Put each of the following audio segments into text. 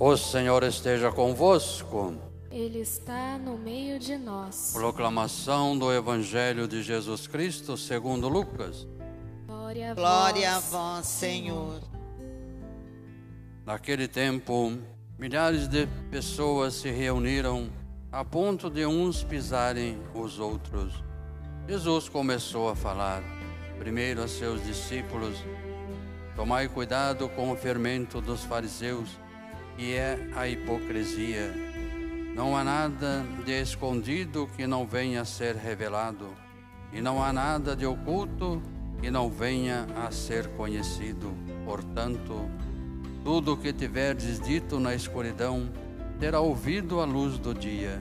O Senhor esteja convosco. Ele está no meio de nós. Proclamação do Evangelho de Jesus Cristo segundo Lucas. Glória a Glória a vós, vós, Senhor. Naquele tempo, milhares de pessoas se reuniram a ponto de uns pisarem os outros. Jesus começou a falar, primeiro a seus discípulos: Tomai cuidado com o fermento dos fariseus, que é a hipocrisia. Não há nada de escondido que não venha a ser revelado, e não há nada de oculto que não venha a ser conhecido. Portanto, tudo o que tiverdes dito na escuridão terá ouvido a luz do dia,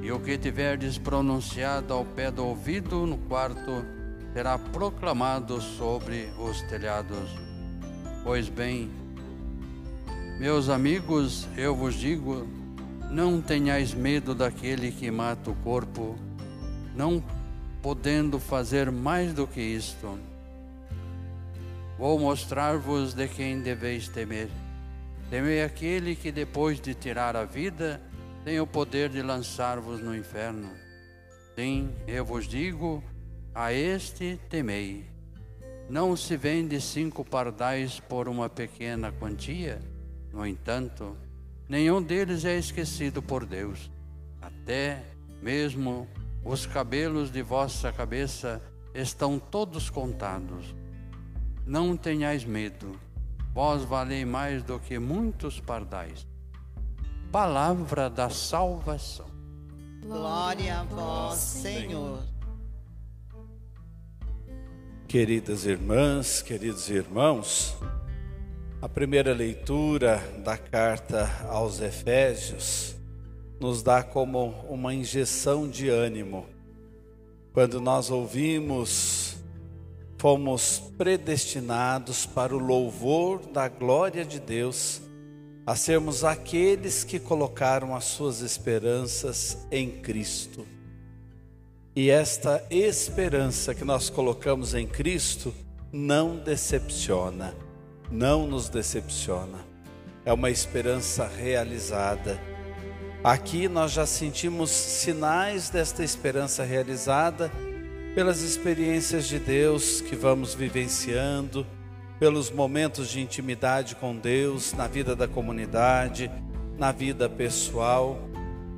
e o que tiverdes pronunciado ao pé do ouvido no quarto será proclamado sobre os telhados. Pois bem, meus amigos, eu vos digo: não tenhais medo daquele que mata o corpo, não podendo fazer mais do que isto. Vou mostrar-vos de quem deveis temer. Temei aquele que, depois de tirar a vida, tem o poder de lançar-vos no inferno. Sim, eu vos digo: a este temei. Não se vende cinco pardais por uma pequena quantia? No entanto, nenhum deles é esquecido por Deus. Até mesmo os cabelos de vossa cabeça estão todos contados. Não tenhais medo, vós valei mais do que muitos pardais. Palavra da salvação. Glória a vós, Senhor. Queridas irmãs, queridos irmãos, a primeira leitura da carta aos Efésios nos dá como uma injeção de ânimo. Quando nós ouvimos, fomos predestinados para o louvor da glória de Deus, a sermos aqueles que colocaram as suas esperanças em Cristo. E esta esperança que nós colocamos em Cristo não decepciona, não nos decepciona. É uma esperança realizada. Aqui nós já sentimos sinais desta esperança realizada pelas experiências de Deus que vamos vivenciando, pelos momentos de intimidade com Deus na vida da comunidade, na vida pessoal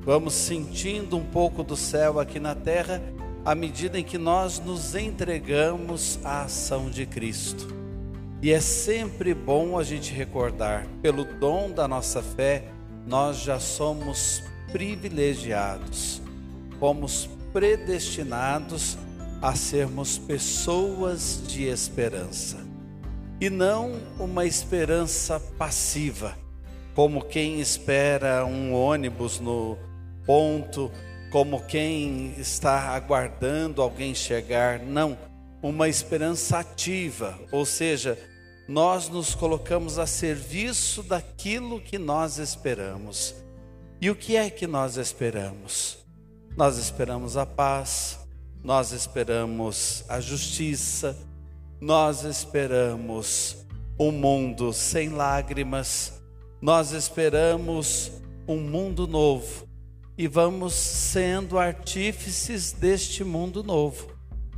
Vamos sentindo um pouco do céu aqui na terra à medida em que nós nos entregamos à ação de Cristo. E é sempre bom a gente recordar, pelo dom da nossa fé, nós já somos privilegiados, fomos predestinados a sermos pessoas de esperança. E não uma esperança passiva, como quem espera um ônibus no ponto, como quem está aguardando alguém chegar. Não, uma esperança ativa, ou seja, nós nos colocamos a serviço daquilo que nós esperamos. E o que é que nós esperamos? Nós esperamos a paz, nós esperamos a justiça, nós esperamos um mundo sem lágrimas, nós esperamos um mundo novo e vamos sendo artífices deste mundo novo.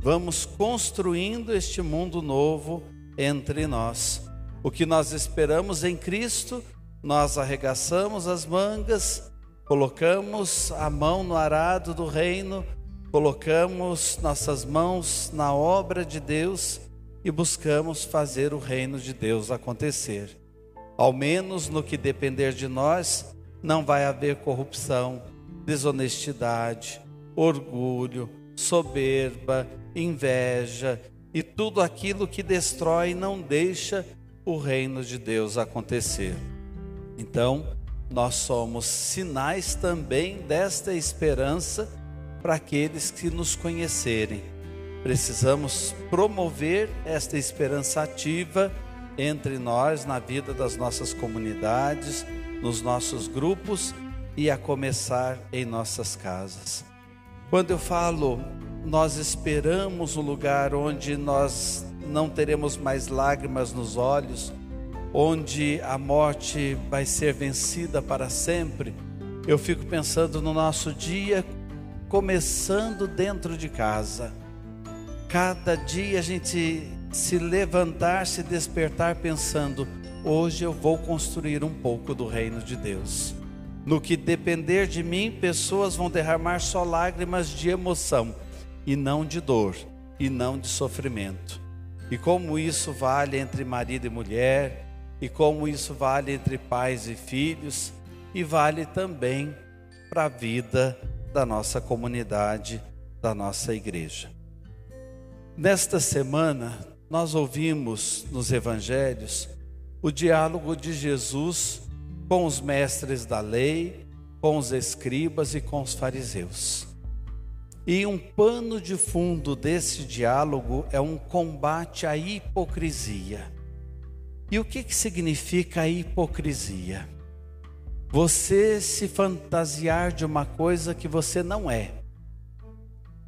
Vamos construindo este mundo novo entre nós. O que nós esperamos em Cristo, nós arregaçamos as mangas, colocamos a mão no arado do reino, colocamos nossas mãos na obra de Deus e buscamos fazer o reino de Deus acontecer. Ao menos no que depender de nós, não vai haver corrupção, desonestidade, orgulho, soberba, inveja e tudo aquilo que destrói não deixa o reino de Deus acontecer. Então, nós somos sinais também desta esperança para aqueles que nos conhecerem. Precisamos promover esta esperança ativa entre nós na vida das nossas comunidades, nos nossos grupos e a começar em nossas casas. Quando eu falo, nós esperamos um lugar onde nós não teremos mais lágrimas nos olhos, onde a morte vai ser vencida para sempre, eu fico pensando no nosso dia começando dentro de casa. Cada dia a gente se levantar, se despertar pensando: hoje eu vou construir um pouco do reino de Deus. No que depender de mim, pessoas vão derramar só lágrimas de emoção e não de dor e não de sofrimento. E como isso vale entre marido e mulher, e como isso vale entre pais e filhos, e vale também para a vida da nossa comunidade, da nossa igreja. Nesta semana, nós ouvimos nos evangelhos o diálogo de Jesus com os mestres da lei, com os escribas e com os fariseus. E um pano de fundo desse diálogo é um combate à hipocrisia. E o que, que significa a hipocrisia? Você se fantasiar de uma coisa que você não é.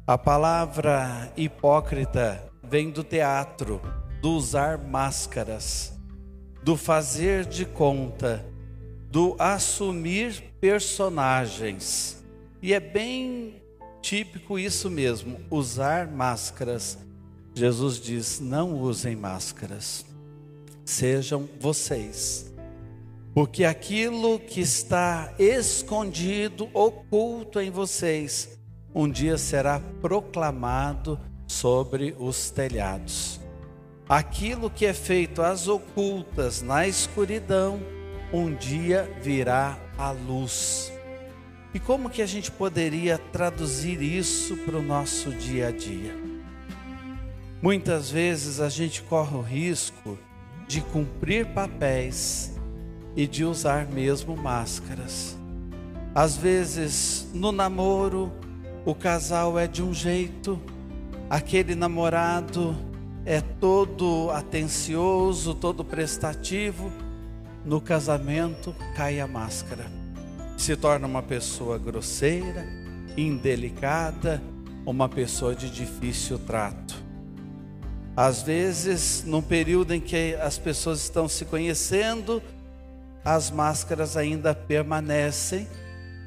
A palavra hipócrita vem do teatro, do usar máscaras, do fazer de conta, do assumir personagens. E é bem típico isso mesmo, usar máscaras. Jesus diz: não usem máscaras, sejam vocês. Porque aquilo que está escondido, oculto em vocês, um dia será proclamado sobre os telhados. Aquilo que é feito às ocultas, na escuridão, um dia virá à luz. E como que a gente poderia traduzir isso para o nosso dia a dia? Muitas vezes a gente corre o risco de cumprir papéis e de usar mesmo máscaras. Às vezes, no namoro, o casal é de um jeito, aquele namorado é todo atencioso, todo prestativo, no casamento cai a máscara se torna uma pessoa grosseira, indelicada, uma pessoa de difícil trato. Às vezes, num período em que as pessoas estão se conhecendo, as máscaras ainda permanecem,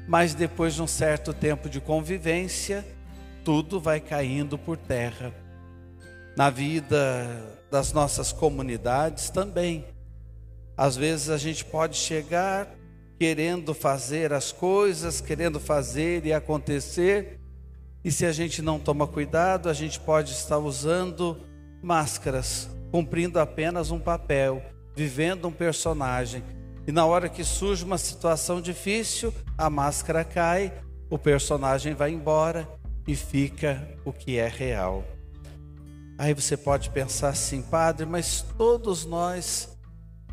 mas depois de um certo tempo de convivência, tudo vai caindo por terra. Na vida das nossas comunidades também. Às vezes a gente pode chegar querendo fazer as coisas, querendo fazer e acontecer, e se a gente não toma cuidado, a gente pode estar usando máscaras, cumprindo apenas um papel, vivendo um personagem. E na hora que surge uma situação difícil, a máscara cai, o personagem vai embora e fica o que é real. Aí você pode pensar assim, padre, mas todos nós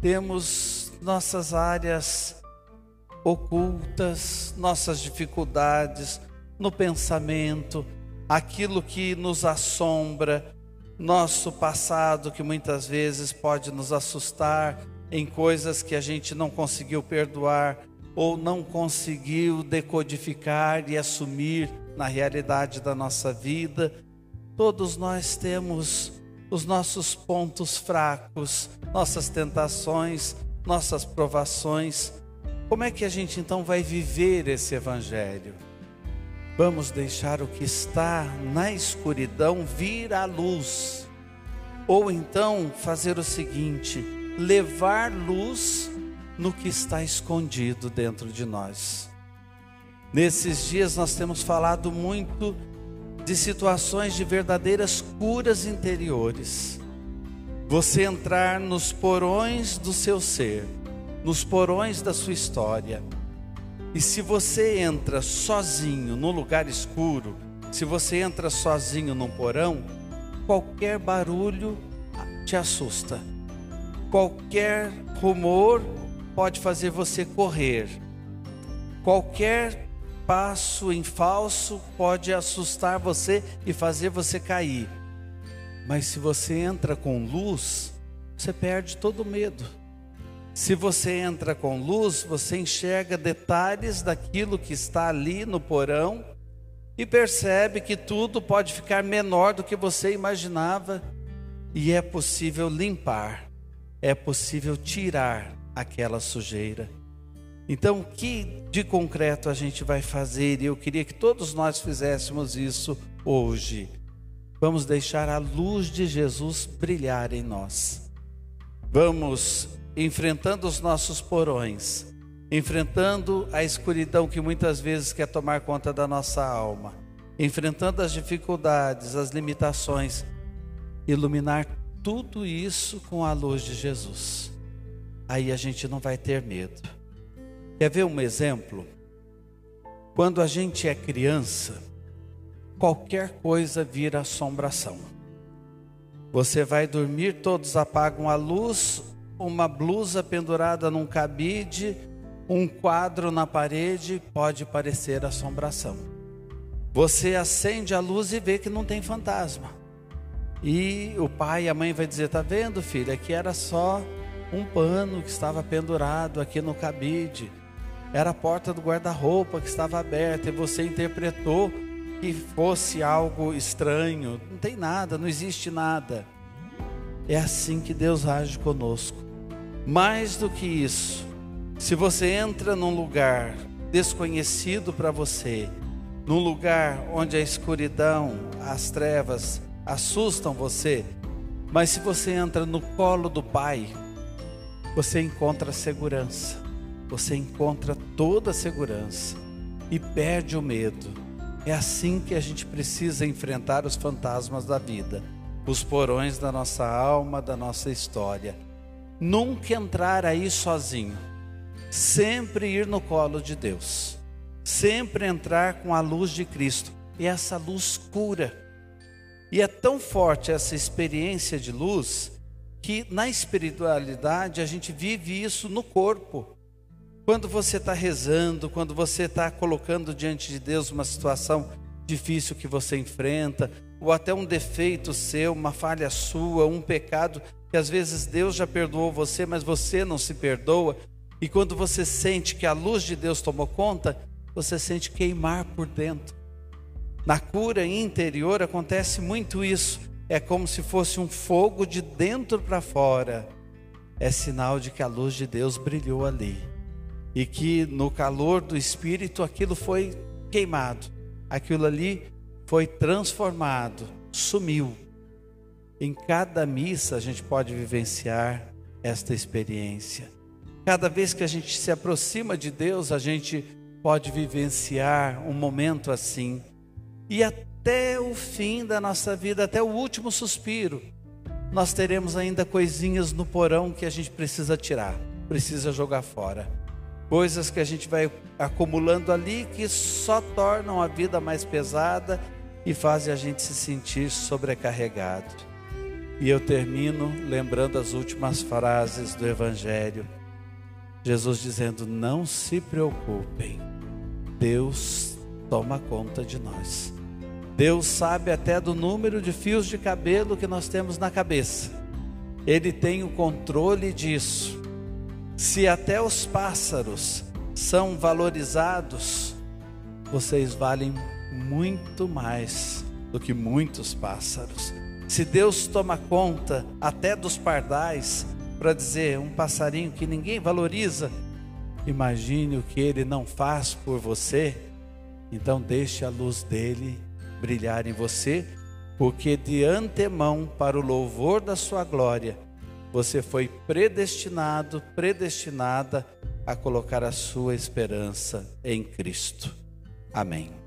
temos nossas áreas ocultas, nossas dificuldades no pensamento, aquilo que nos assombra, nosso passado que muitas vezes pode nos assustar em coisas que a gente não conseguiu perdoar ou não conseguiu decodificar e assumir na realidade da nossa vida. Todos nós temos os nossos pontos fracos, nossas tentações, nossas provações. Como é que a gente então vai viver esse evangelho? Vamos deixar o que está na escuridão vir à luz. Ou então fazer o seguinte: levar luz no que está escondido dentro de nós. Nesses dias nós temos falado muito de situações de verdadeiras curas interiores. Você entrar nos porões do seu ser nos porões da sua história. E se você entra sozinho num lugar escuro, se você entra sozinho num porão, qualquer barulho te assusta. Qualquer rumor pode fazer você correr. Qualquer passo em falso pode assustar você e fazer você cair. Mas se você entra com luz, você perde todo o medo. Se você entra com luz, você enxerga detalhes daquilo que está ali no porão e percebe que tudo pode ficar menor do que você imaginava e é possível limpar. é possível tirar aquela sujeira. Então, o que de concreto a gente vai fazer? E eu queria que todos nós fizéssemos isso hoje. Vamos deixar a luz de Jesus brilhar em nós. Vamos enfrentando os nossos porões, enfrentando a escuridão que muitas vezes quer tomar conta da nossa alma, enfrentando as dificuldades, as limitações, iluminar tudo isso com a luz de Jesus. Aí a gente não vai ter medo. Quer ver um exemplo? Quando a gente é criança, qualquer coisa vira assombração. Você vai dormir, todos apagam a luz, uma blusa pendurada num cabide, um quadro na parede, pode parecer assombração. Você acende a luz e vê que não tem fantasma. E o pai e a mãe vai dizer: "Tá vendo, filha, que era só um pano que estava pendurado aqui no cabide. Era a porta do guarda-roupa que estava aberta e você interpretou que fosse algo estranho. Não tem nada, não existe nada. É assim que Deus age conosco. Mais do que isso, se você entra num lugar desconhecido para você, num lugar onde a escuridão, as trevas assustam você, mas se você entra no colo do Pai, você encontra segurança, você encontra toda a segurança e perde o medo. É assim que a gente precisa enfrentar os fantasmas da vida, os porões da nossa alma, da nossa história. Nunca entrar aí sozinho, sempre ir no colo de Deus, sempre entrar com a luz de Cristo, e essa luz cura. E é tão forte essa experiência de luz que na espiritualidade a gente vive isso no corpo. Quando você está rezando, quando você está colocando diante de Deus uma situação difícil que você enfrenta, ou até um defeito seu, uma falha sua, um pecado que às vezes Deus já perdoou você, mas você não se perdoa. E quando você sente que a luz de Deus tomou conta, você sente queimar por dentro. Na cura interior acontece muito isso. É como se fosse um fogo de dentro para fora. É sinal de que a luz de Deus brilhou ali. E que no calor do Espírito aquilo foi queimado. Aquilo ali foi transformado, sumiu. Em cada missa a gente pode vivenciar esta experiência. Cada vez que a gente se aproxima de Deus, a gente pode vivenciar um momento assim. E até o fim da nossa vida, até o último suspiro, nós teremos ainda coisinhas no porão que a gente precisa tirar, precisa jogar fora. Coisas que a gente vai acumulando ali que só tornam a vida mais pesada e fazem a gente se sentir sobrecarregado. E eu termino lembrando as últimas frases do Evangelho. Jesus dizendo: Não se preocupem, Deus toma conta de nós. Deus sabe até do número de fios de cabelo que nós temos na cabeça. Ele tem o controle disso. Se até os pássaros são valorizados, vocês valem muito mais do que muitos pássaros. Se Deus toma conta até dos pardais, para dizer um passarinho que ninguém valoriza, imagine o que ele não faz por você. Então deixe a luz dele brilhar em você, porque de antemão para o louvor da sua glória, você foi predestinado, predestinada a colocar a sua esperança em Cristo. Amém.